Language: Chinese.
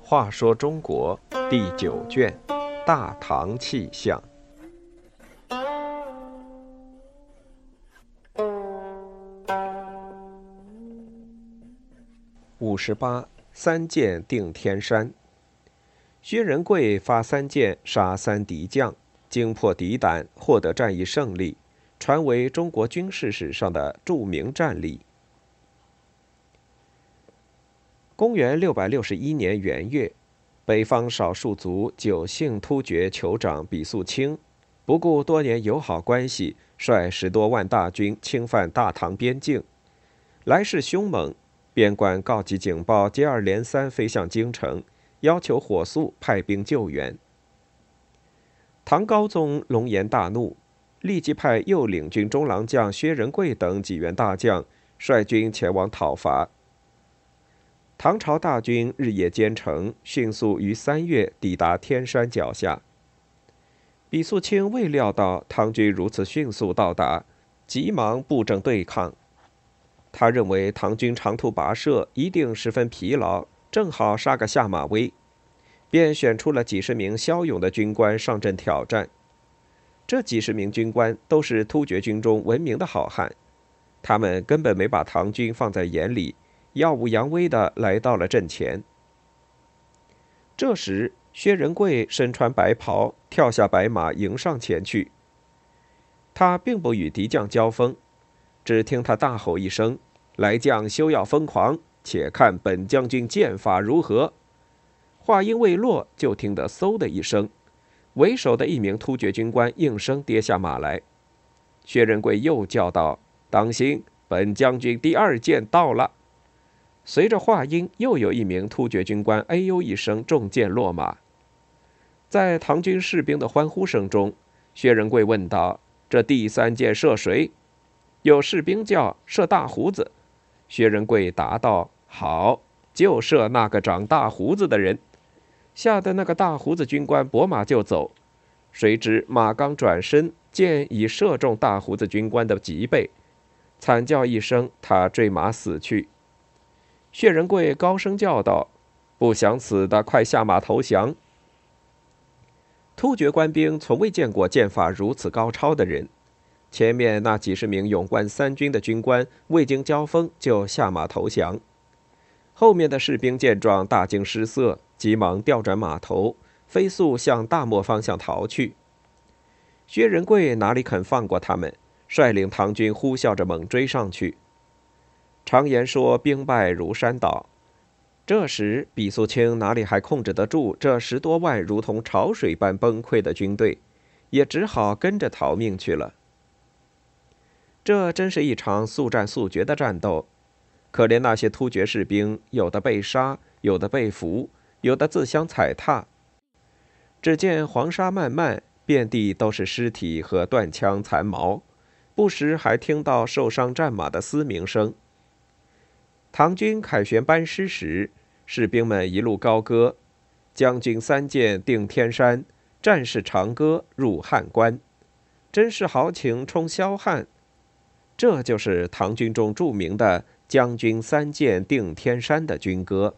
话说中国第九卷《大唐气象》五十八，三箭定天山。薛仁贵发三箭杀三敌将，惊破敌胆，获得战役胜利，传为中国军事史上的著名战例。公元六百六十一年元月，北方少数族九姓突厥酋长比肃清，不顾多年友好关系，率十多万大军侵犯大唐边境，来势凶猛。边关告急警报接二连三飞向京城，要求火速派兵救援。唐高宗龙颜大怒，立即派右领军中郎将薛仁贵等几员大将率军前往讨伐。唐朝大军日夜兼程，迅速于三月抵达天山脚下。比素清未料到唐军如此迅速到达，急忙布阵对抗。他认为唐军长途跋涉，一定十分疲劳，正好杀个下马威，便选出了几十名骁勇的军官上阵挑战。这几十名军官都是突厥军中闻名的好汉，他们根本没把唐军放在眼里。耀武扬威的来到了阵前。这时，薛仁贵身穿白袍，跳下白马，迎上前去。他并不与敌将交锋，只听他大吼一声：“来将休要疯狂，且看本将军剑法如何！”话音未落，就听得嗖的一声，为首的一名突厥军官应声跌下马来。薛仁贵又叫道：“当心，本将军第二箭到了！”随着话音，又有一名突厥军官“哎呦”一声，中箭落马。在唐军士兵的欢呼声中，薛仁贵问道：“这第三箭射谁？”有士兵叫：“射大胡子。”薛仁贵答道：“好，就射那个长大胡子的人。”吓得那个大胡子军官拨马就走，谁知马刚转身，箭已射中大胡子军官的脊背，惨叫一声，他坠马死去。薛仁贵高声叫道：“不想死的，快下马投降！”突厥官兵从未见过剑法如此高超的人。前面那几十名勇冠三军的军官未经交锋就下马投降，后面的士兵见状大惊失色，急忙调转马头，飞速向大漠方向逃去。薛仁贵哪里肯放过他们，率领唐军呼啸着猛追上去。常言说“兵败如山倒”，这时毕苏清哪里还控制得住这十多万如同潮水般崩溃的军队，也只好跟着逃命去了。这真是一场速战速决的战斗，可怜那些突厥士兵，有的被杀，有的被俘，有的自相踩踏。只见黄沙漫漫，遍地都是尸体和断枪残毛，不时还听到受伤战马的嘶鸣声。唐军凯旋班师时，士兵们一路高歌：“将军三箭定天山，战士长歌入汉关。”真是豪情冲霄汉。这就是唐军中著名的“将军三箭定天山”的军歌。